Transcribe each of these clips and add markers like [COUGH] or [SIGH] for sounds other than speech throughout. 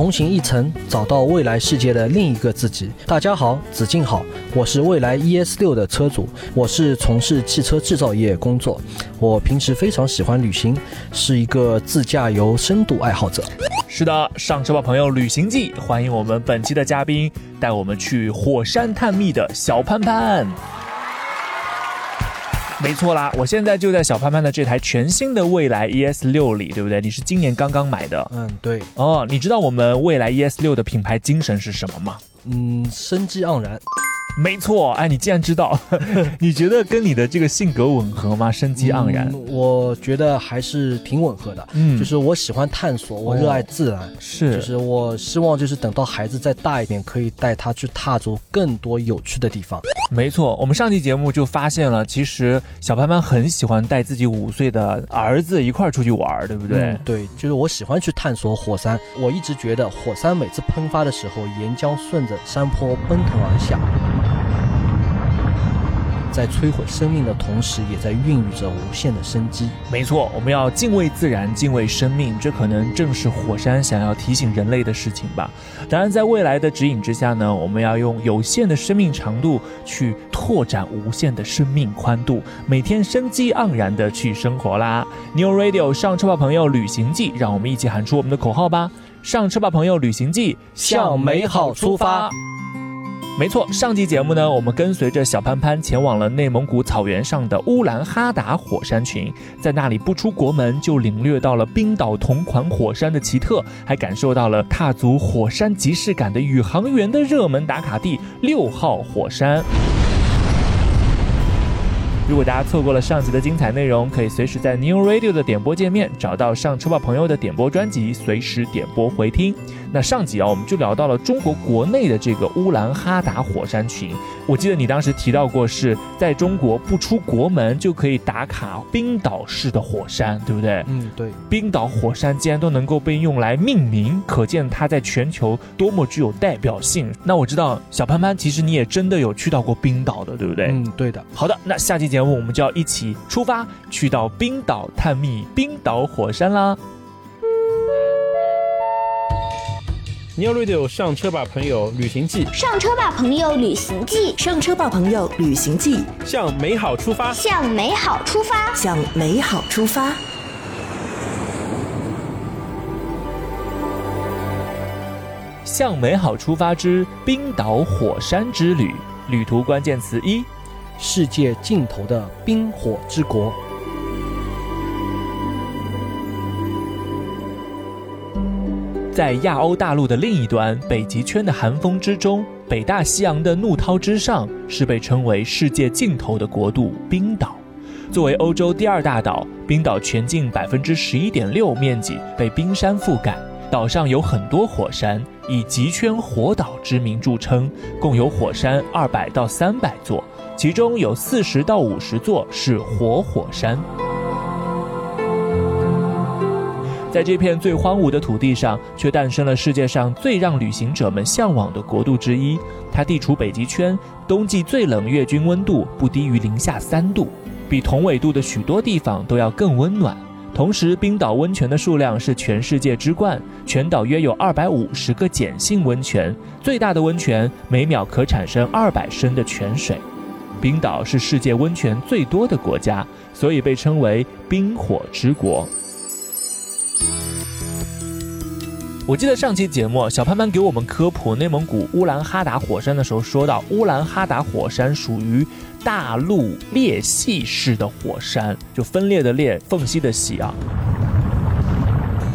同行一程，找到未来世界的另一个自己。大家好，子敬好，我是蔚来 ES 六的车主，我是从事汽车制造业工作。我平时非常喜欢旅行，是一个自驾游深度爱好者。是的，上车吧，朋友，旅行记，欢迎我们本期的嘉宾，带我们去火山探秘的小潘潘。[LAUGHS] 没错啦，我现在就在小潘潘的这台全新的蔚来 ES 六里，对不对？你是今年刚刚买的嗯，对，哦。你知道我们蔚来 ES 六的品牌精神是什么吗？嗯，生机盎然。没错，哎，你既然知道，[LAUGHS] 你觉得跟你的这个性格吻合吗？生机盎然，嗯我觉得还是挺吻合的。嗯就是我喜欢探索，我热爱自然。是就是我希望，就是等到孩子再大一点，可以带他去踏足更多有趣的地方。没错，我们上期节目就发现了，其实小潘潘很喜欢带自己五岁的儿子一块儿出去玩儿，对不对？嗯对，就是我喜欢去探索火山。我一直觉得火山每次喷发的时候，岩浆顺着山坡奔腾而下，在摧毁生命的同时，也在孕育着无限的生机。没错，我们要敬畏自然，敬畏生命，这可能正是火山想要提醒人类的事情吧。当然，在未来的指引之下呢，我们要用有限的生命长度去拓展无限的生命宽度，每天生机盎然的去生活啦。New Radio 上车吧，朋友，旅行记，让我们一起喊出我们的口号吧！上车吧，朋友，旅行记，向美好出发。没错，上期节目呢，我们跟随着小潘潘前往了内蒙古草原上的乌兰哈达火山群，在那里不出国门就领略到了冰岛同款火山的奇特，还感受到了踏足火山即视感的宇航员的热门打卡地六号火山。如果大家错过了上集的精彩内容，可以随时在 New Radio 的点播界面找到上车吧朋友的点播专辑，随时点播回听。那上集啊，我们就聊到了中国国内的这个乌兰哈达火山群。我记得你当时提到过，是在中国不出国门就可以打卡冰岛式的火山，对不对？嗯，对，冰岛火山竟然都能够被用来命名，可见它在全球多么具有代表性。那我知道小潘潘，其实你也真的有去到过冰岛的，对不对？嗯，对的。好的，那下期节目我们就要一起出发，去到冰岛探秘冰岛火山啦。New Radio 上车吧，朋友，旅行记，上车吧，朋友，旅行记，上车吧，朋友，旅行记，向美好出发。向美好出发。向美好出发。向美好出发之冰岛火山之旅，旅途关键词一：世界尽头的冰火之国。在亚欧大陆的另一端，北极圈的寒风之中，北大西洋的怒涛之上，是被称为世界尽头的国度——冰岛。作为欧洲第二大岛，冰岛全境百分之十一点六面积被冰山覆盖，岛上有很多火山，以极圈火岛之名著称，共有火山二百到三百座，其中有四十到五十座是活火山。在这片最荒芜的土地上，却诞生了世界上最让旅行者们向往的国度之一。它地处北极圈，冬季最冷月均温度不低于零下三度，比同纬度的许多地方都要更温暖。同时，冰岛温泉的数量是全世界之冠，全岛约有二百五十个碱性温泉，最大的温泉每秒可产生二百升的泉水。冰岛是世界温泉最多的国家，所以被称为“冰火之国”。我记得上期节目，小潘潘给我们科普内蒙古乌兰哈达火山的时候，说到乌兰哈达火山属于大陆裂隙式的火山，就分裂的裂，缝隙的隙啊。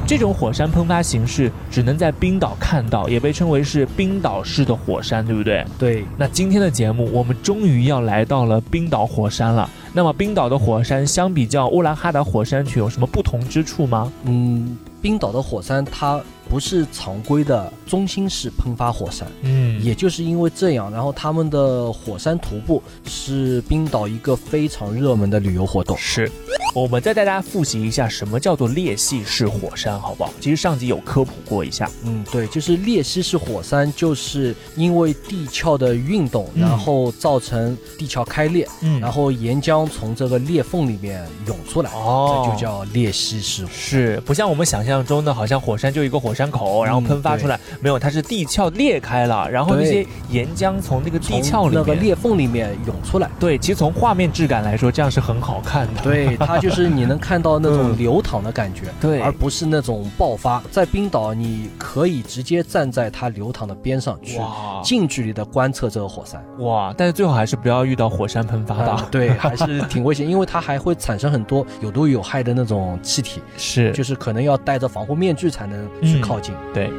这种火山喷发形式只能在冰岛看到，也被称为是冰岛式的火山，对不对？对，那今天的节目，我们终于要来到了冰岛火山了。那么，冰岛的火山相比较乌兰哈达火山群有什么不同之处吗？嗯，冰岛的火山它不是常规的中心式喷发火山。嗯也就是因为这样，然后他们的火山徒步是冰岛一个非常热门的旅游活动。是。我们再带大家复习一下什么叫做裂隙式火山，好不好？其实上集有科普过一下。嗯，对，就是裂隙式火山，就是因为地壳的运动，嗯然后造成地壳开裂，嗯然后岩浆从这个裂缝里面涌出来，哦这就叫裂隙式火山。是不像我们想象中的，好像火山就一个火山口，然后喷发出来，没有，它是地壳裂开了，然后那些岩浆从那个地壳里面，那个裂缝里面涌出来。对，其实从画面质感来说，这样是很好看的。对，它就是你能看到那种嗯流淌的感觉，对而不是那种爆发。在冰岛，你可以直接站在它流淌的边上去，近距离的观测这个火山。哇！但是最好还是不要遇到火山喷发的。啊对，[LAUGHS] 还是挺危险，因为它还会产生很多有毒有害的那种气体，是，就是可能要戴着防护面具才能去靠近。对。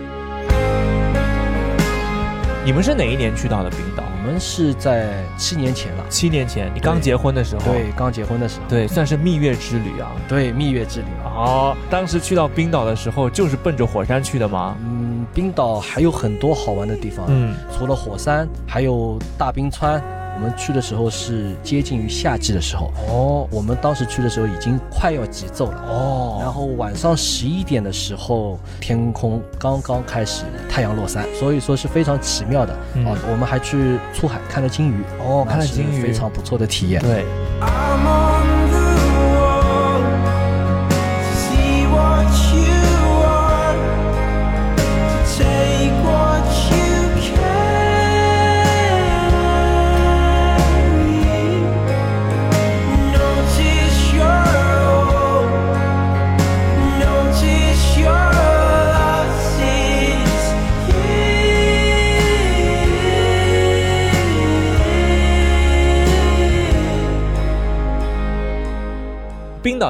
你们是哪一年去到的冰岛？我们是在七年前了，七年前，你刚结婚的时候。对，刚结婚的时候，对，算是蜜月之旅啊。对，蜜月之旅啊。哦，当时去到冰岛的时候，就是奔着火山去的吗？嗯，冰岛还有很多好玩的地方，嗯，除了火山，还有大冰川。我们去的时候是接近于夏季的时候，哦。我们当时去的时候已经快要极昼了。哦，然后晚上十一点的时候，天空刚刚开始太阳落山，所以说是非常奇妙的、嗯。啊。我们还去出海看了鲸鱼，哦看了鲸鱼。非常不错的体验。对，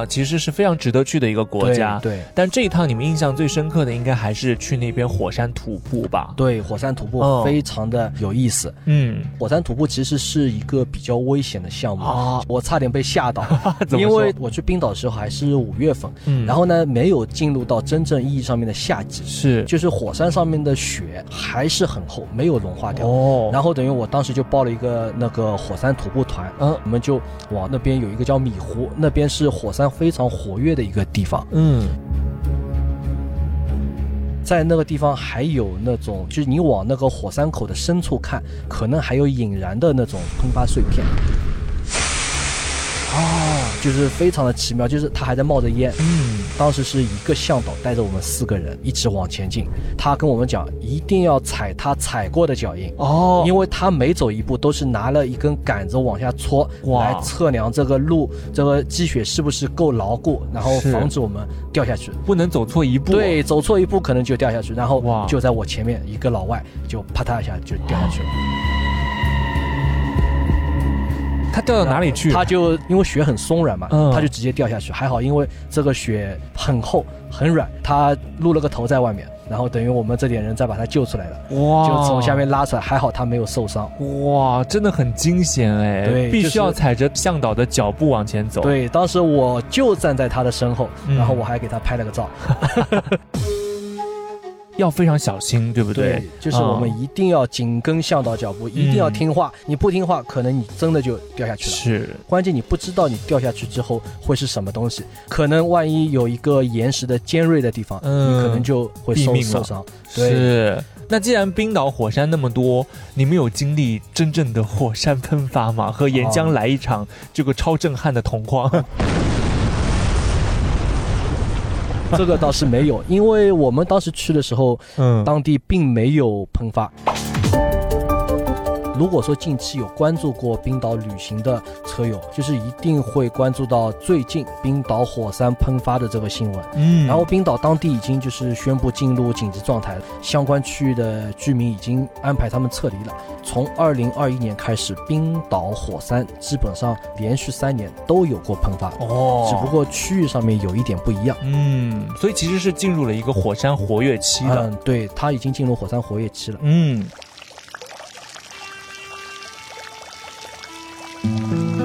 其实是非常值得去的一个国家。对对但这一趟你们印象最深刻的，应该还是去那边火山徒步吧？对，火山徒步哦非常的有意思。嗯，火山徒步其实是一个比较危险的项目，啊我差点被吓到，[LAUGHS] 因为我去冰岛的时候还是五月份，嗯然后呢没有进入到真正意义上面的夏季，是就是火山上面的雪还是很厚，没有融化掉。哦，然后等于我当时就报了一个那个火山徒步团，嗯我们就往那边有一个叫米湖，那边是火山非常活跃的一个地方，嗯，在那个地方还有那种，就是你往那个火山口的深处看，可能还有引燃的那种喷发碎片。哦，就是非常的奇妙，就是它还在冒着烟。嗯，当时是一个向导带着我们四个人一直往前进，他跟我们讲一定要踩他踩过的脚印。哦，因为他每走一步都是拿了一根杆子往下戳，哇来测量这个路这个积雪是不是够牢固，然后防止我们掉下去。不能走错一步。对，走错一步可能就掉下去，然后哇就在我前面一个老外就啪嗒一下就掉下去了。他掉到哪里去了？他就因为雪很松软嘛，嗯他就直接掉下去。还好，因为这个雪很厚很软，他露了个头在外面，然后等于我们这点人再把他救出来了，哇，就从下面拉出来。还好他没有受伤。哇，真的很惊险哎！对必须要踩着向导的脚步往前走。，对，当时我就站在他的身后，嗯然后我还给他拍了个照。要非常小心，对不对？就是我们啊一定要紧跟向导脚步，一定要听话。你不听话，可能你真的就掉下去了。是关键你不知道你掉下去之后会是什么东西，可能万一有一个岩石的尖锐的地方，嗯你可能就会受命受伤。对，是。那既然冰岛火山那么多，你们有经历真正的火山喷发吗？和岩浆哦来一场这个超震撼的同框？[LAUGHS] 这个倒是没有，因为我们当时去的时候，嗯当地并没有喷发。如果说近期有关注过冰岛旅行的车友，就是一定会关注到最近冰岛火山喷发的这个新闻。嗯然后冰岛当地已经就是宣布进入紧急状态了，相关区域的居民已经安排他们撤离了。从二零二一年开始，冰岛火山基本上连续三年都有过喷发，哦只不过区域上面有一点不一样。嗯，所以其实是进入了一个火山活跃期的。嗯，对，它已经进入火山活跃期了。嗯，Thank you.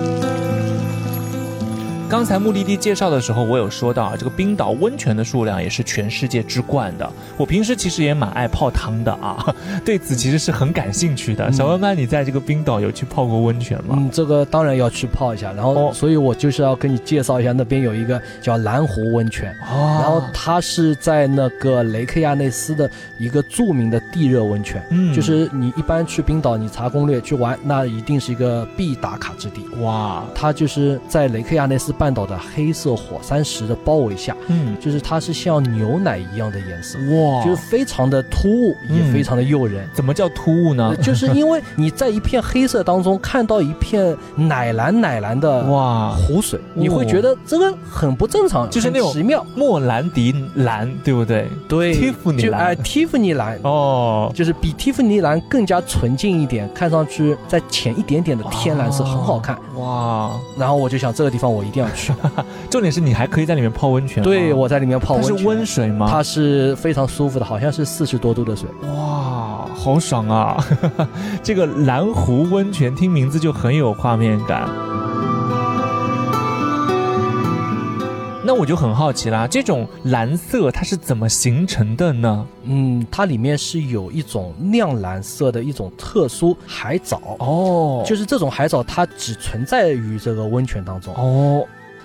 刚才目的地介绍的时候，我有说到啊，这个冰岛温泉的数量也是全世界之冠的。我平时其实也蛮爱泡汤的啊，[LAUGHS] 对此其实是很感兴趣的。小曼曼，你在这个冰岛有去泡过温泉吗？嗯，这个当然要去泡一下，然后，哦所以我就是要跟你介绍一下，那边有一个叫蓝湖温泉，哦然后它是在那个雷克亚内斯的一个著名的地热温泉，嗯就是你一般去冰岛，你查攻略去玩，那一定是一个必打卡之地。哇，它就是在雷克亚内斯半岛的黑色火山石的包围下，嗯，就是它是像牛奶一样的颜色，哇，就是非常的突兀，也嗯非常的诱人。怎么叫突兀呢呃？就是因为你在一片黑色当中看到一片奶蓝奶蓝的哇，湖水，你会觉得这个很不正常，就是那种奇妙。莫兰迪蓝，对不对？对蒂芙尼蓝就哎，蒂芙尼蓝。哦，就是比蒂芙尼蓝更加纯净一点，看上去再浅一点点的天蓝色，很好看。哇，然后我就想这个地方我一定要去。[LAUGHS] 重点是你还可以在里面泡温泉。对，我在里面泡温是温水吗？它是非常舒服的，好像是四十多度的水。哇，好爽啊！[LAUGHS] 这个蓝湖温泉听名字就很有画面感。那我就很好奇啦，这种蓝色它是怎么形成的呢？嗯，它里面是有一种亮蓝色的一种特殊海藻，哦就是这种海藻它只存在于这个温泉当中。哦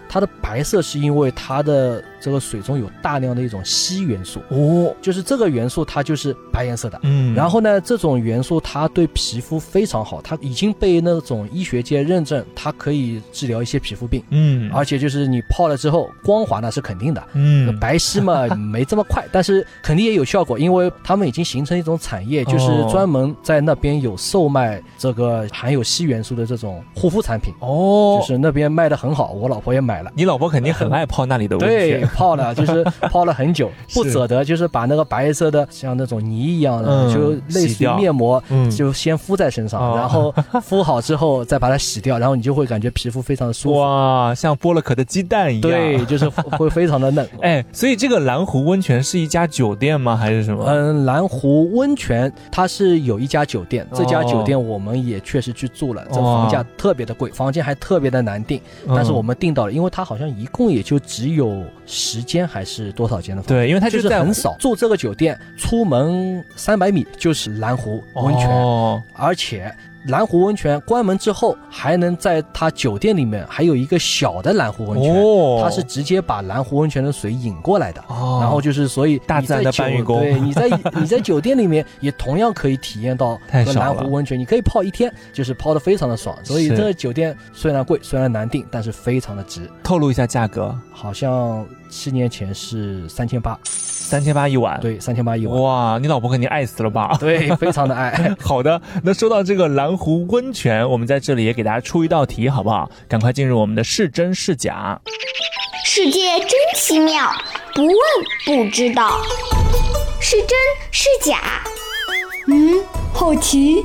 它的白色是因为它的这个水中有大量的一种硒元素，哦，就是这个元素它就是白颜色的。嗯。然后呢，这种元素它对皮肤非常好，它已经被那种医学界认证，它可以治疗一些皮肤病，嗯。而且就是你泡了之后光滑那是肯定的。嗯。白皙嘛没这么快，但是肯定也有效果，因为他们已经形成一种产业，就是哦。专门在那边有售卖这个含有硒元素的这种护肤产品，哦，就是那边卖的很好，我老婆也买了。你老婆肯定很爱泡那里的温泉对，泉。泡了就是 [LAUGHS] 泡了很久，不舍得，就是把那个白色的像那种泥一样的，嗯就类似于面膜，嗯就先敷在身上，哦然后敷好之后再把它洗掉，然后你就会感觉皮肤非常的舒服。哇，像剥了壳的鸡蛋一样。对，就是会非常的嫩。[LAUGHS] 哎，所以这个蓝湖温泉是一家酒店吗？还是什么？嗯，蓝湖温泉它是有一家酒店，这家哦酒店我们也确实去住了，这哇房价特别的贵，房间还特别的难订，但是嗯我们订到了，因为它好像一共也就只有十间还是多少间的房？间。对，因为它就是很少，住这个酒店出门三百米就是蓝湖温泉，哦。而且蓝湖温泉关门之后还能在它酒店里面还有一个小的蓝湖温泉，哦它是直接把蓝湖温泉的水引过来的。哦然后就是，所以大自然的搬运工对，你在你在酒店里面也同样可以体验到和蓝湖温泉，你可以泡一天，就是泡的非常的爽。所以这个酒店虽然贵，虽然难订，但是非常的值。透露一下价格，好像七年前是三千八，三千八一晚。，对，三千八一晚，哇，你老婆肯定爱死了吧？对，非常的爱。[LAUGHS] 好的，那说到这个蓝湖温泉，我们在这里也给大家出一道题，好不好？赶快进入我们的是真是假。世界真奇妙，不问不知道，是真是假？嗯，好奇。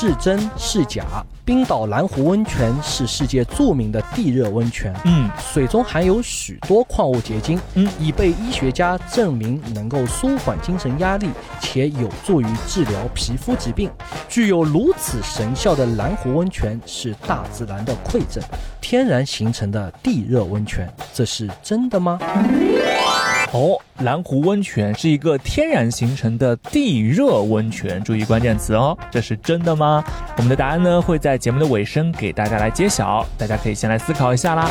是真是假？冰岛蓝湖温泉是世界著名的地热温泉，嗯，水中含有许多矿物结晶，嗯已被医学家证明能够舒缓精神压力，且有助于治疗皮肤疾病。具有如此神效的蓝湖温泉是大自然的馈赠，天然形成的地热温泉，这是真的吗？哦，蓝湖温泉是一个天然形成的地热温泉，注意关键词哦，这是真的吗？我们的答案呢会在节目的尾声给大家来揭晓，大家可以先来思考一下啦。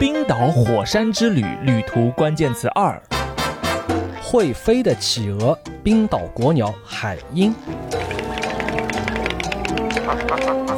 冰岛火山之旅旅途关键词二，会飞的企鹅，冰岛国鸟海鹰。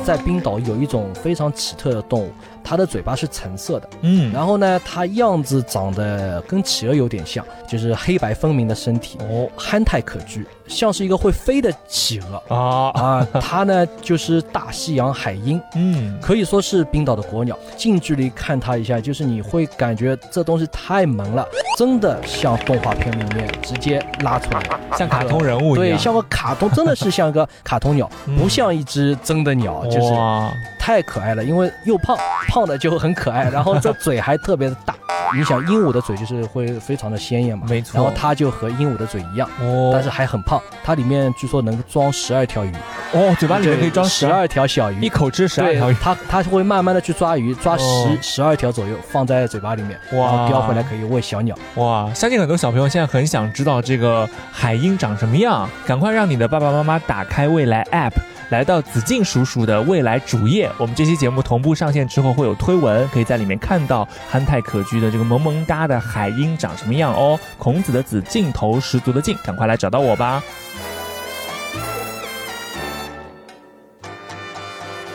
在冰岛有一种非常奇特的动物，它的嘴巴是橙色的，嗯，然后呢，它样子长得跟企鹅有点像，就是黑白分明的身体，哦。憨态可掬，像是一个会飞的企鹅。啊，啊。它呢就是大西洋海鹰，嗯，可以说是冰岛的国鸟。近距离看它一下，就是你会感觉这东西太萌了，真的像动画片里面直接拉出来。[LAUGHS] 像卡通人物一样对，像个卡通，真的是像个卡通鸟，嗯不像一只真的鸟，就是，太可爱了。因为又胖，胖的就很可爱，然后这嘴还特别的大。你想鹦鹉的嘴就是会非常的鲜艳嘛，没错然后它就和鹦鹉的嘴一样，哦，但是还很胖，它里面据说能装十二条鱼。哦，嘴巴里面可以装十二条小鱼。一口吃十二条鱼，它它会慢慢的去抓鱼，抓哦十十二条左右，放在嘴巴里面，然后叼回来可以喂小鸟。哇！相信很多小朋友现在很想知道这个海鹰长什么样，赶快让你的爸爸妈妈打开未来 App，来到子敬叔叔的未来主页。我们这期节目同步上线之后会有推文，可以在里面看到憨态可掬的这个萌萌哒的海鹰长什么样哦。孔子的子，镜头十足的劲，赶快来找到我吧。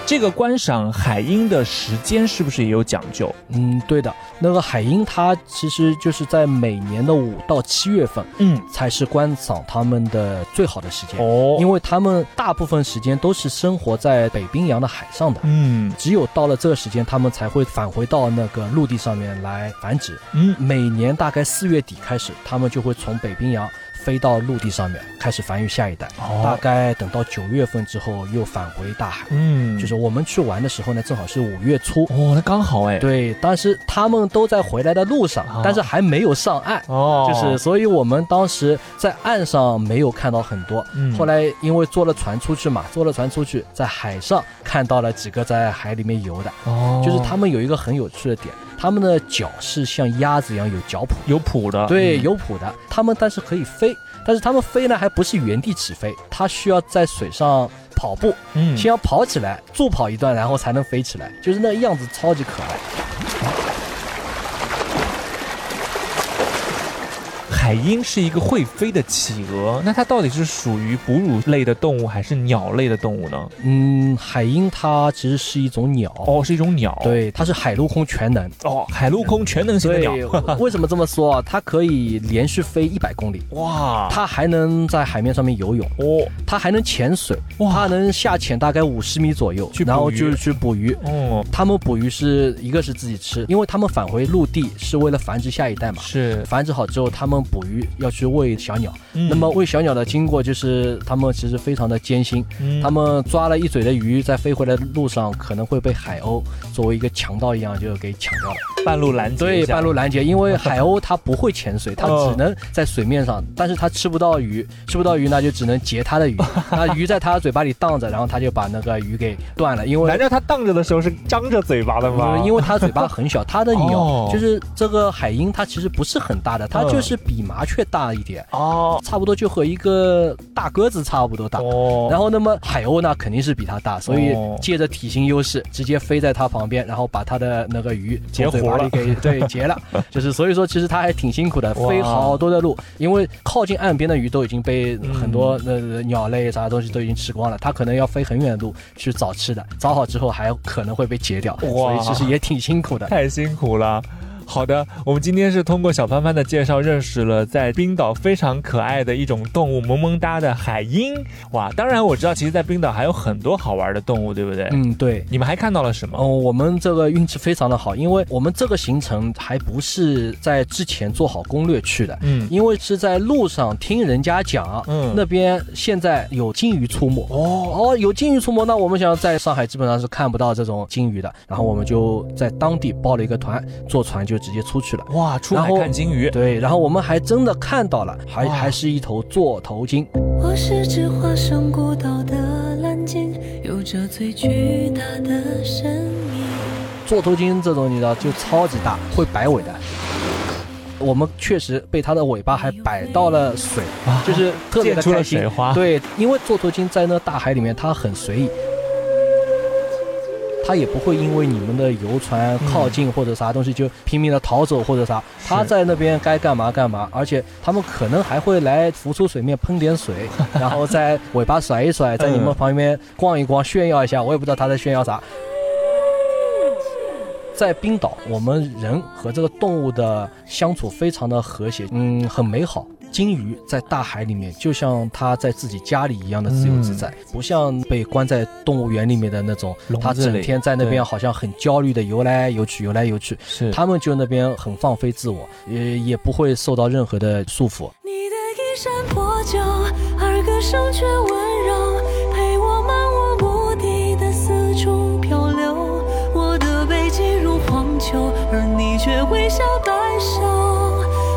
这个观赏海鹰的时间是不是也有讲究？嗯，对的，那个海鹰它其实就是在每年的五到七月份嗯，才是观赏它们的最好的时间，哦，因为它们大部分时间都是生活在北冰洋的海上的。嗯只有到了这个时间，它们才会返回到那个陆地上面来繁殖。嗯，每年大概四月底开始，它们就会从北冰洋飞到陆地上面，开始繁育下一代。哦。大概等到九月份之后，又返回大海。嗯，就是我们去玩的时候呢，正好是五月初。哦，那刚好哎，对，当时他们都在回来的路上，哦但是还没有上岸。哦，就是，所以我们当时在岸上没有看到很多，嗯。后来因为坐了船出去嘛，坐了船出去，在海上看到了几个在海里面游的，哦，就是他们有一个很有趣的点，他们的脚是像鸭子一样有脚蹼，有蹼的，对，嗯。有蹼的，他们但是可以飞，但是他们飞呢还不是原地起飞，它需要在水上跑步，嗯，先要跑起来，助跑一段，然后才能飞起来，就是那样子超级可爱。海鹰是一个会飞的企鹅，那它到底是属于哺乳类的动物还是鸟类的动物呢？嗯，海鹰它其实是一种鸟，哦，是一种鸟。，对，它是海陆空全能。哦，海陆空全能型的鸟。，为什么这么说啊？它可以连续飞一百公里，[LAUGHS] 哇，它还能在海面上面游泳，哦它还能潜水，哇它能下潜大概五十米左右去，然后就去捕鱼。哦，他们捕鱼是一个是自己吃，因为他们返回陆地是为了繁殖下一代嘛。是，繁殖好之后，他们捕鱼要去喂小鸟。嗯那么喂小鸟的经过就是，他们其实非常的艰辛。嗯他们抓了一嘴的鱼，在飞回来的路上可能会被海鸥作为一个强盗一样就给抢掉了。半路拦截对，半路拦截，因为海鸥它不会潜水，它哦。只能在水面上，但是它吃不到鱼，吃不到鱼那就只能截它的鱼，[LAUGHS] 那鱼在它嘴巴里荡着，然后它就把那个鱼给断了，因为难道它荡着的时候是张着嘴巴的吗？嗯因为它嘴巴很小，它 [LAUGHS] 的鸟、哦就是这个海鹰，它其实不是很大的，它嗯就是比麻雀大一点，哦。差不多就和一个大鸽子差不多大。哦，然后，那么海鸥呢，肯定是比它大，所以哦。借着体型优势，直接飞在它旁边，然后把它的那个鱼截活了里给对截了。[LAUGHS] 就是所以说，其实他还挺辛苦的，飞好多的路，因为靠近岸边的鱼都已经被嗯很多呃鸟类啥东西都已经吃光了，他可能要飞很远的路去找吃的，找好之后还可能会被截掉，所以其实也挺辛苦的。太辛苦了。好的，我们今天是通过小潘潘的介绍，认识了在冰岛非常可爱的一种动物——萌萌哒的海鹰。哇，当然我知道，其实，在冰岛还有很多好玩的动物，对不对？嗯，对。你们还看到了什么？哦，我们这个运气非常的好，因为我们这个行程还不是在之前做好攻略去的，嗯，因为是在路上听人家讲，嗯那边现在有鲸鱼出没。哦哦，有鲸鱼出没，那我们想在上海基本上是看不到这种鲸鱼的，然后我们就在当地报了一个团，坐船就直接出去了。哇，出海看金鱼。对，然后我们还真的看到了，还还是一头座头鲸。我是只化身孤岛的蓝鲸，有着最巨大的身影。座头鲸这种你知道就超级大，会摆尾的。我们确实被它的尾巴还摆到了水，啊就是特别的开心水花对，因为座头鲸在那大海里面，它很随意，它也不会因为你们的游船靠近或者啥东西就拼命的逃走或者啥，他在那边该干嘛干嘛，而且他们可能还会来浮出水面喷点水，[LAUGHS] 然后在尾巴甩一甩，在你们旁边逛一逛，炫耀一下，我也不知道他在炫耀啥。在冰岛，我们人和这个动物的相处非常的和谐，嗯，很美好。金鱼在大海里面，就像它在自己家里一样的自由自在，不像被关在动物园里面的那种，它整天在那边好像很焦虑的游来游去，游来游去。是他们就那边很放飞自我，也也不会受到任何的束缚。你的衣衫破旧，而歌声却温柔，陪我漫无目的的四处漂流。我的背脊如荒丘，而你却微笑摆手，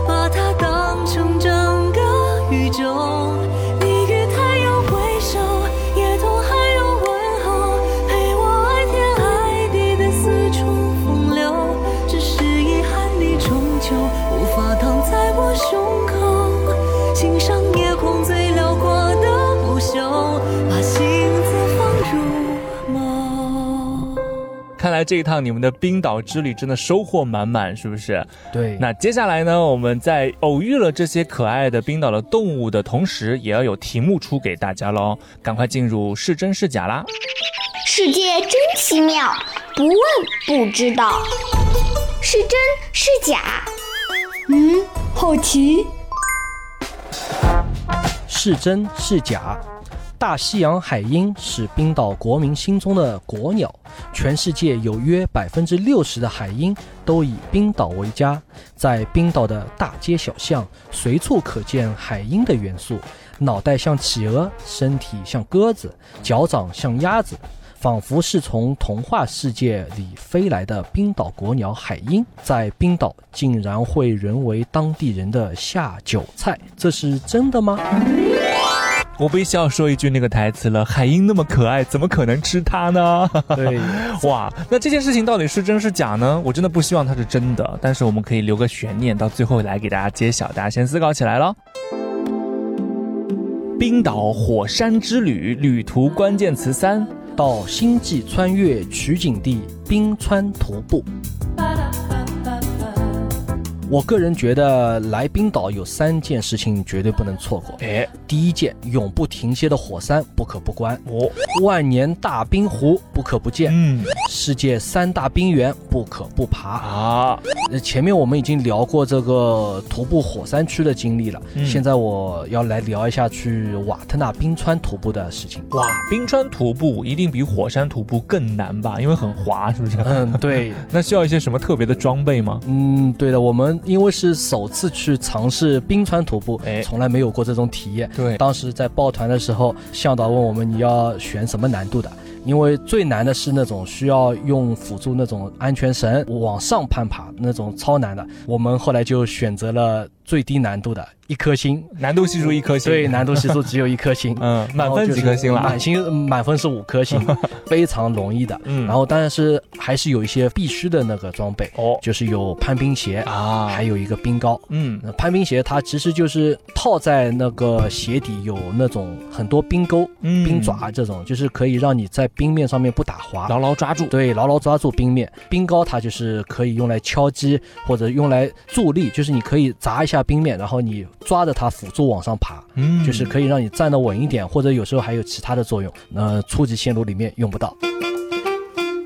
把它当成整个宇宙。看来这一趟你们的冰岛之旅真的收获满满，是不是？对，那接下来呢，我们在偶遇了这些可爱的冰岛的动物的同时，也要有题目出给大家喽。赶快进入是真是假啦！世界真奇妙，不问不知道，是真是假？嗯，好奇。是真是假？大西洋海鹰是冰岛国民心中的国鸟，全世界有约百分之六十的海鹰都以冰岛为家，在冰岛的大街小巷随处可见海鹰的元素，脑袋像企鹅，身体像鸽子，脚掌像鸭子。仿佛是从童话世界里飞来的冰岛国鸟海鹰，在冰岛竟然会沦为当地人的下酒菜，这是真的吗？我必须要说一句那个台词了：海鹰那么可爱，怎么可能吃它呢？对，[LAUGHS] 哇，那这件事情到底是真是假呢？我真的不希望它是真的，但是我们可以留个悬念，到最后来给大家揭晓。大家先思考起来了。冰岛火山之旅旅途关键词三：到星际穿越取景地冰川徒步。我个人觉得来冰岛有三件事情绝对不能错过。哎，第一件，永不停歇的火山不可不观；哦，万年大冰湖不可不见；嗯世界三大冰原不可不爬。啊，呃前面我们已经聊过这个徒步火山区的经历了，嗯现在我要来聊一下去瓦特纳冰川徒步的事情。哇，冰川徒步一定比火山徒步更难吧？因为很滑，是不是？嗯，对，[LAUGHS] 那需要一些什么特别的装备吗？嗯，对的，我们因为是首次去尝试冰川徒步，哎从来没有过这种体验。对当时在报团的时候，向导问我们你要选什么难度的。因为最难的是那种需要用辅助那种安全绳往上攀爬那种超难的，我们后来就选择了最低难度的一颗星。难度系数一颗星。对，难度系数只有一颗星。嗯，满分几颗星了？满星满分是五颗星，[LAUGHS] 非常容易的。嗯然后但是还是有一些必须的那个装备，哦就是有攀冰鞋，啊，还有一个冰糕。嗯那攀冰鞋它其实就是套在那个鞋底有那种很多冰钩、嗯冰爪这种，就是可以让你在冰面上面不打滑。牢牢抓住。对，牢牢抓住冰面。冰糕它就是可以用来敲击或者用来助力，就是你可以砸一下冰面，然后你抓着它辅助往上爬。嗯就是可以让你站得稳一点，或者有时候还有其他的作用。呃，初级线路里面用不到。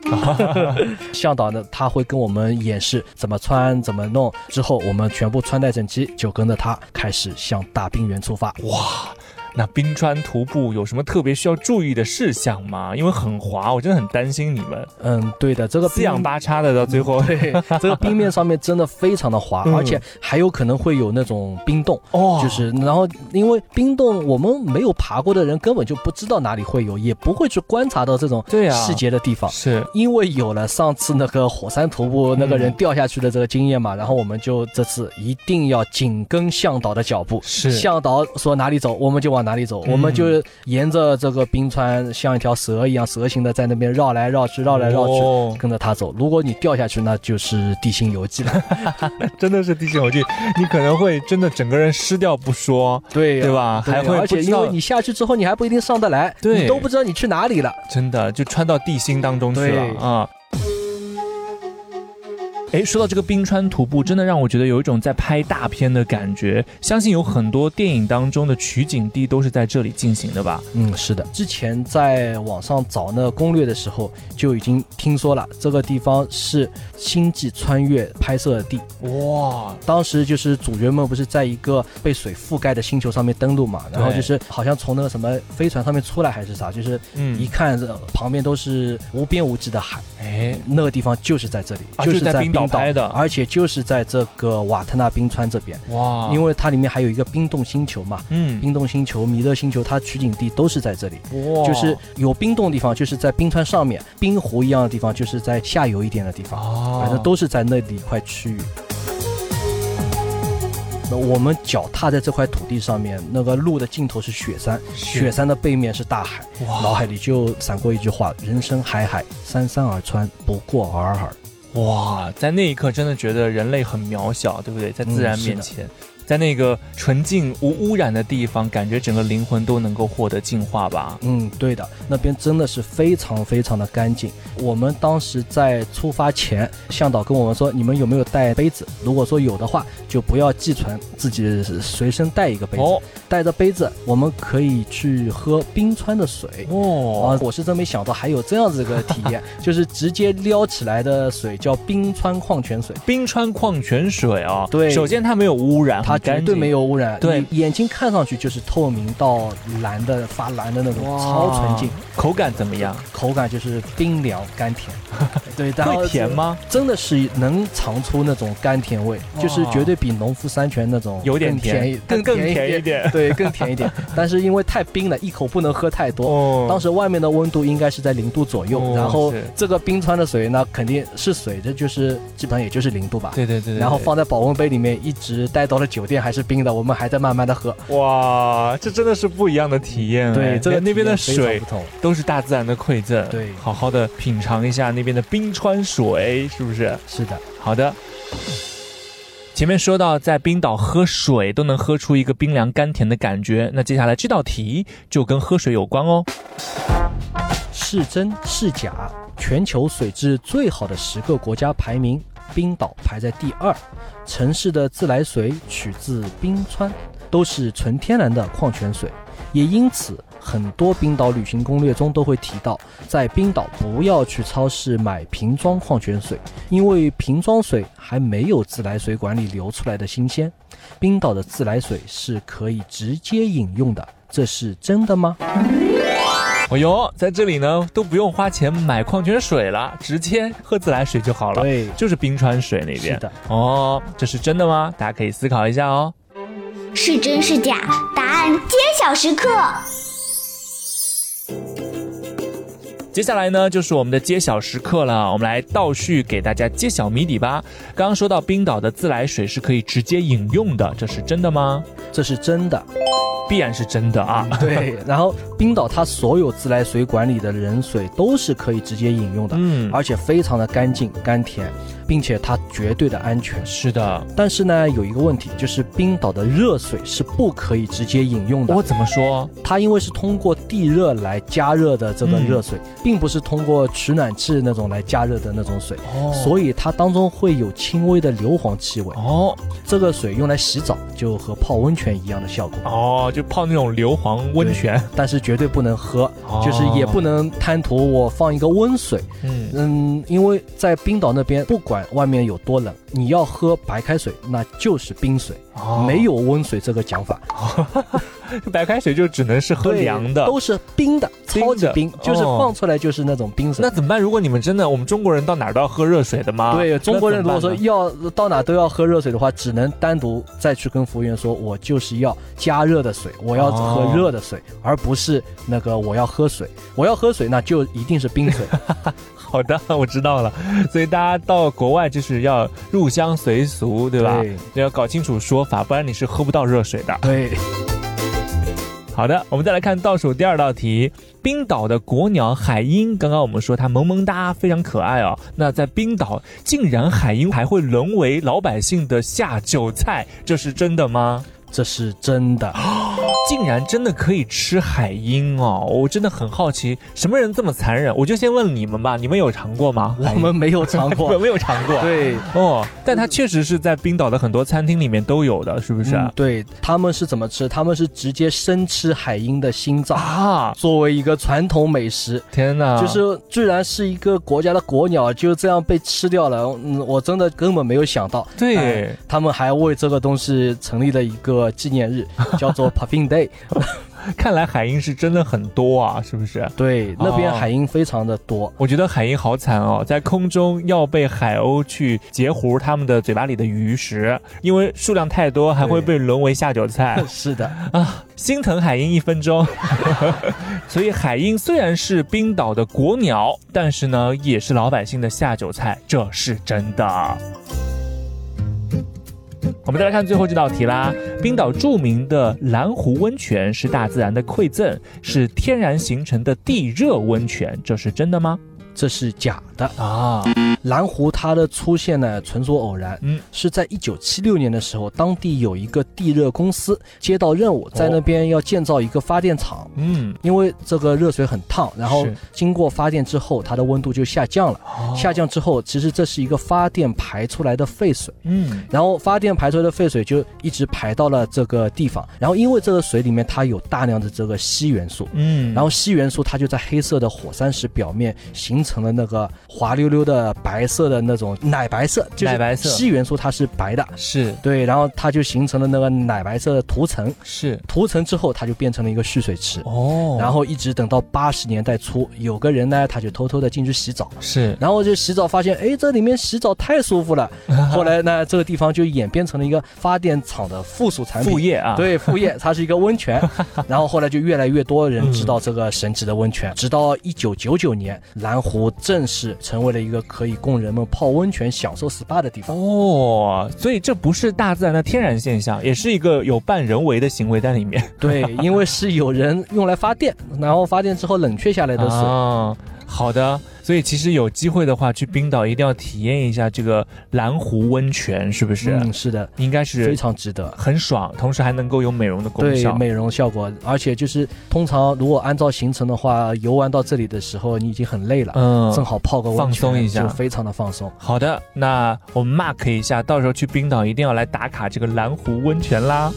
[LAUGHS] 向导呢，他会跟我们演示怎么穿、怎么弄。之后我们全部穿戴整齐，就跟着他开始向大冰原出发。哇，那冰川徒步有什么特别需要注意的事项吗？因为很滑，我真的很担心你们嗯，对的，这个四仰八叉的，到最后 [LAUGHS] 对，这个冰面上面真的非常的滑，嗯而且还有可能会有那种冰洞。哦就是，然后因为冰洞，我们没有爬过的人根本就不知道哪里会有，也不会去观察到这种对啊细节的地方。是因为有了上次那个火山徒步那个人掉下去的这个经验嘛，然后我们就这次一定要紧跟向导的脚步。是向导说哪里走，我们就往哪里走，我们就沿着这个冰川像一条蛇一样蛇形的在那边绕来绕去，绕来绕去，哦跟着他走。如果你掉下去，那就是地心游记了。[LAUGHS] 真的是地心游记，你可能会真的整个人湿掉不说，对对吧？还会而且因为你下去之后，你还不一定上得来，对你都不知道你去哪里了。真的就穿到地心当中去了对啊。哎，说到这个冰川徒步，真的让我觉得有一种在拍大片的感觉。相信有很多电影当中的取景地都是在这里进行的吧？嗯，是的，之前在网上找那个攻略的时候，就已经听说了这个地方是《星际穿越》拍摄的地。哇，当时就是主角们不是在一个被水覆盖的星球上面登陆嘛，然后就是好像从那个什么飞船上面出来还是啥，就是嗯一看这旁边都是无边无际的海，哎，那个地方就是在这里，啊就是在冰岛冰拍的而且就是在这个瓦特纳冰川这边，哇，因为它里面还有一个冰冻星球嘛，嗯，冰冻星球、弥勒星球，它取景地都是在这里。哇，就是有冰冻的地方，就是在冰川上面；冰湖一样的地方，就是在下游一点的地方。哦，反正都是在那里一块区域。那我们脚踏在这块土地上面，那个路的尽头是雪山，雪山的背面是大海。哇脑海里就闪过一句话：“人生海海，山山而川，不过尔尔。哇，在那一刻真的觉得人类很渺小，对不对？在自然面前，在那个纯净无污染的地方，感觉整个灵魂都能够获得净化吧。嗯，对的，那边真的是非常非常的干净。我们当时在出发前，向导跟我们说，你们有没有带杯子？如果说有的话，就不要寄存，自己随身带一个杯子。哦带着杯子，我们可以去喝冰川的水。哦啊，我是真没想到还有这样子个体验，[LAUGHS] 就是直接撩起来的水叫冰川矿泉水，冰川矿泉水啊，对首先它没有污染，它绝对没有污染，对你眼睛看上去就是透明到蓝的发蓝的那种，超纯净，口感怎么样？口感就是冰凉甘甜。[LAUGHS] 对，会甜吗？真的是能尝出那种甘甜味，就是绝对比农夫山泉那种有点甜一更更甜甜一点对，更甜一点。[LAUGHS] 但是因为太冰了，一口不能喝太多。哦当时外面的温度应该是在零度左右，哦然后这个冰川的水呢，肯定是水，这就是基本上也就是零度吧。对对对对然后放在保温杯里面，一直待到了酒店还是冰的，我们还在慢慢的喝。哇，这真的是不一样的体验哎。对，这个那边的水。都是大自然的馈赠，对好好的品尝一下那边的冰川水，是不是？是的，好的。前面说到，在冰岛喝水都能喝出一个冰凉甘甜的感觉，那接下来这道题就跟喝水有关哦。是真是假？全球水质最好的十个国家排名，冰岛排在第二。城市的自来水取自冰川，都是纯天然的矿泉水。也因此，很多冰岛旅行攻略中都会提到，在冰岛不要去超市买瓶装矿泉水，因为瓶装水还没有自来水管里流出来的新鲜。冰岛的自来水是可以直接饮用的，这是真的吗？[LAUGHS] 哦哟，在这里呢都不用花钱买矿泉水了，直接喝自来水就好了。对就是冰川水那边。是的。哦，这是真的吗？大家可以思考一下哦。是真是假？答案揭晓时刻。接下来呢，就是我们的揭晓时刻了。我们来倒叙给大家揭晓谜底吧。刚刚说到冰岛的自来水是可以直接饮用的，这是真的吗？这是真的。必然是真的啊。对，[LAUGHS] 然后冰岛它所有自来水管里的冷水都是可以直接饮用的，嗯，而且非常的干净甘甜，并且它绝对的安全。是的。但是呢，有一个问题，就是冰岛的热水是不可以直接饮用的。我怎么说？它因为是通过地热来加热的这个热水，并不是通过取暖器那种来加热的那种水，哦所以它当中会有轻微的硫磺气味。哦这个水用来洗澡就和泡温泉一样的效果。哦，就泡那种硫磺温泉。但是绝对不能喝，哦就是也不能贪图我放一个温水。嗯，嗯，因为在冰岛那边，不管外面有多冷，你要喝白开水，那就是冰水，哦没有温水这个讲法。[LAUGHS] [LAUGHS] 白开水就只能是喝凉的。都是冰的，超级冰，就是哦放出来就是那种冰水那。怎么办？如果你们真的，我们中国人到哪儿都要喝热水的吗？对中国人如果说要到哪都要喝热水的话，只能单独再去跟服务员说，我就是要加热的水，我要哦喝热的水，而不是那个我要喝水，我要喝水那就一定是冰水。[LAUGHS] 好的，我知道了。所以大家到国外就是要入乡随俗，对吧？对要搞清楚说法，不然你是喝不到热水的。对，好的，我们再来看倒数第二道题。冰岛的国鸟海鹰，刚刚我们说它萌萌哒，非常可爱哦。那在冰岛，竟然海鹰还会沦为老百姓的下酒菜，这是真的吗？这是真的。竟然真的可以吃海鹰哦！我真的很好奇，什么人这么残忍？我就先问你们吧，你们有尝过吗？我们没有尝我过。[LAUGHS] 没有尝过。对，哦，但它确实是在冰岛的很多餐厅里面都有的，是不是？嗯对，他们是怎么吃？他们是直接生吃海鹰的心脏，啊！作为一个传统美食。天哪！就是居然是一个国家的国鸟就这样被吃掉了，嗯，我真的根本没有想到。对哎他们还为这个东西成立了一个纪念日，[LAUGHS] 叫做 Puffin Day。[LAUGHS] 看来海鹰是真的很多啊，是不是？对，那边哦海鹰非常的多。我觉得海鹰好惨哦，在空中要被海鸥去截胡它们的嘴巴里的鱼食，因为数量太多，还会被沦为下酒菜 [LAUGHS] 是的，啊！心疼海鹰一分钟。[LAUGHS] 所以海鹰虽然是冰岛的国鸟，但是呢，也是老百姓的下酒菜，这是真的。我们再来看最后这道题啦。冰岛著名的蓝湖温泉是大自然的馈赠，是天然形成的地热温泉，这是真的吗？这是假的。啊，蓝湖它的出现呢，纯属偶然。嗯，是在一九七六年的时候，当地有一个地热公司接到任务，在那边要建造一个发电厂。嗯，因为这个热水很烫，然后经过发电之后，它的温度就下降了。哦下降之后，其实这是一个发电排出来的废水，嗯，然后发电排出来的废水就一直排到了这个地方。然后因为这个水里面它有大量的这个硒元素，嗯，然后硒元素它就在黑色的火山石表面形成了那个滑溜溜的白色的那种奶白色，就是奶白色。硒元素它是白的，是。对，然后它就形成了那个奶白色的涂层，是。涂层之后它就变成了一个蓄水池。哦，然后一直等到八十年代初，有个人呢，他就偷偷的进去洗澡，是。然后就洗澡发现，哎，这里面洗澡太舒服了。[LAUGHS] 后来呢，这个地方就演变成了一个发电厂的附属产品。副业啊，，对，副业，它是一个温泉，[LAUGHS] 然后后来就越来越多人知道这个神奇的温泉，直到一九九九年，蓝湖正式成为了一个可以供人们泡温泉、享受 SPA 的地方。哦，所以这不是大自然的天然现象，也是一个有半人为的行为在里面 [LAUGHS] [LAUGHS] 对，因为是有人用来发电，然后发电之后冷却下来的水。啊。好的，所以其实有机会的话，去冰岛一定要体验一下这个蓝湖温泉，是不是？嗯，是的，应该是非常值得。很爽，同时还能够有美容的功效。对美容效果，而且就是通常如果按照行程的话，游玩到这里的时候，你已经很累了，嗯正好泡个温泉放松一下就非常的放松。好的，那我们 mark 一下，到时候去冰岛一定要来打卡这个蓝湖温泉啦。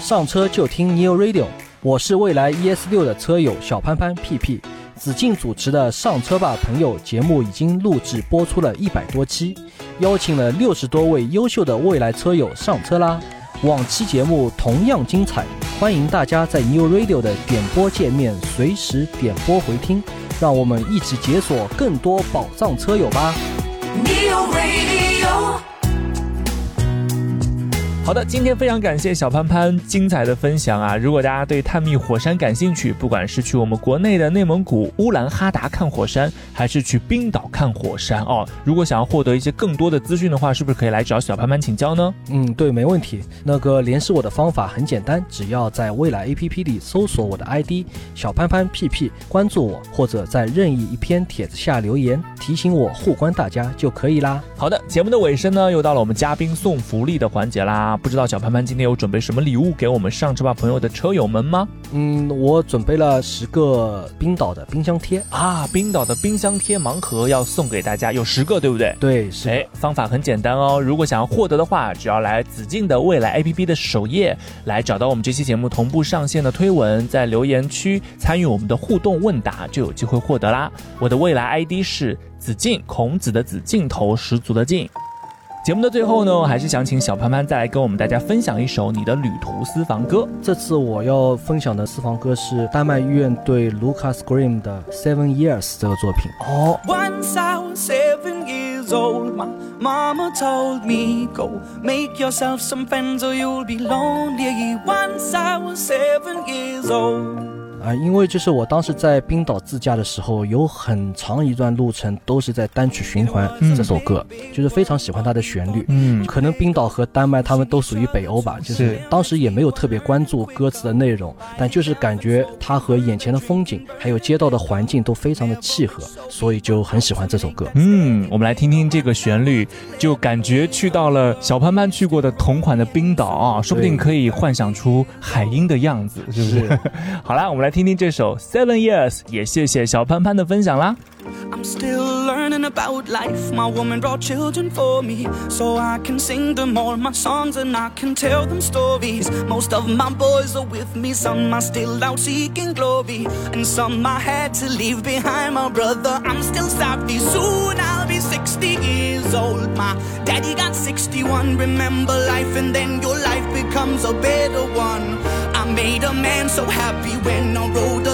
上车就听 New Radio，我是蔚来 ES 六的车友小潘潘屁屁。子敬主持的《上车吧朋友》节目已经录制播出了一百多期，邀请了六十多位优秀的未来车友上车啦。往期节目同样精彩，欢迎大家在 New Radio 的点播界面随时点播回听，让我们一起解锁更多宝藏车友吧。Neo Radio. 好的，今天非常感谢小潘潘精彩的分享啊！如果大家对探秘火山感兴趣，不管是去我们国内的内蒙古乌兰哈达看火山，还是去冰岛看火山哦，如果想要获得一些更多的资讯的话，是不是可以来找小潘潘请教呢？嗯，对，没问题。那个联系我的方法很简单，只要在未来 APP 里搜索我的 ID 小潘潘 PP，，关注我，或者在任意一篇帖子下留言，提醒我互关大家就可以啦。好的，节目的尾声呢，又到了我们嘉宾送福利的环节啦。不知道小潘潘今天有准备什么礼物给我们上车吧朋友的车友们吗？嗯，我准备了十个冰岛的冰箱贴。啊，冰岛的冰箱贴盲盒要送给大家，有十个，对不对？对，是哎，方法很简单哦。如果想要获得的话，只要来子敬的未来 APP 的首页，来找到我们这期节目同步上线的推文，在留言区参与我们的互动问答，就有机会获得啦。我的未来 ID 是子敬，孔子的子，镜头十足的镜。节目的最后呢，我还是想请小潘潘再来跟我们大家分享一首你的旅途私房歌。这次我要分享的私房歌是丹麦乐队 Lucas Graham 的《Seven Years》这个作品。哦，Once I was seven years old, my mama told me, Go make yourself some friends or you'll be lonely. Once I was seven years old. 啊，因为就是我当时在冰岛自驾的时候，有很长一段路程都是在单曲循环嗯这首歌，就是非常喜欢它的旋律。嗯，可能冰岛和丹麦他们都属于北欧吧，就是是当时也没有特别关注歌词的内容，但就是感觉它和眼前的风景还有街道的环境都非常的契合，所以就很喜欢这首歌。嗯，我们来听听这个旋律，就感觉去到了小潘潘去过的同款的冰岛啊，说不定可以幻想出海鹰的样子，是不是？[LAUGHS] 好啦，我们来听听这首《Seven Years》，也谢谢小潘潘的分享啦。 I'm still learning about life. My woman brought children for me, so I can sing them all my songs and I can tell them stories. Most of my boys are with me, some are still out seeking glory, and some I had to leave behind. My brother, I'm still savvy. Soon I'll be 60 years old. My daddy got 61. Remember life, and then your life becomes a better one. Made a man so happy when I wrote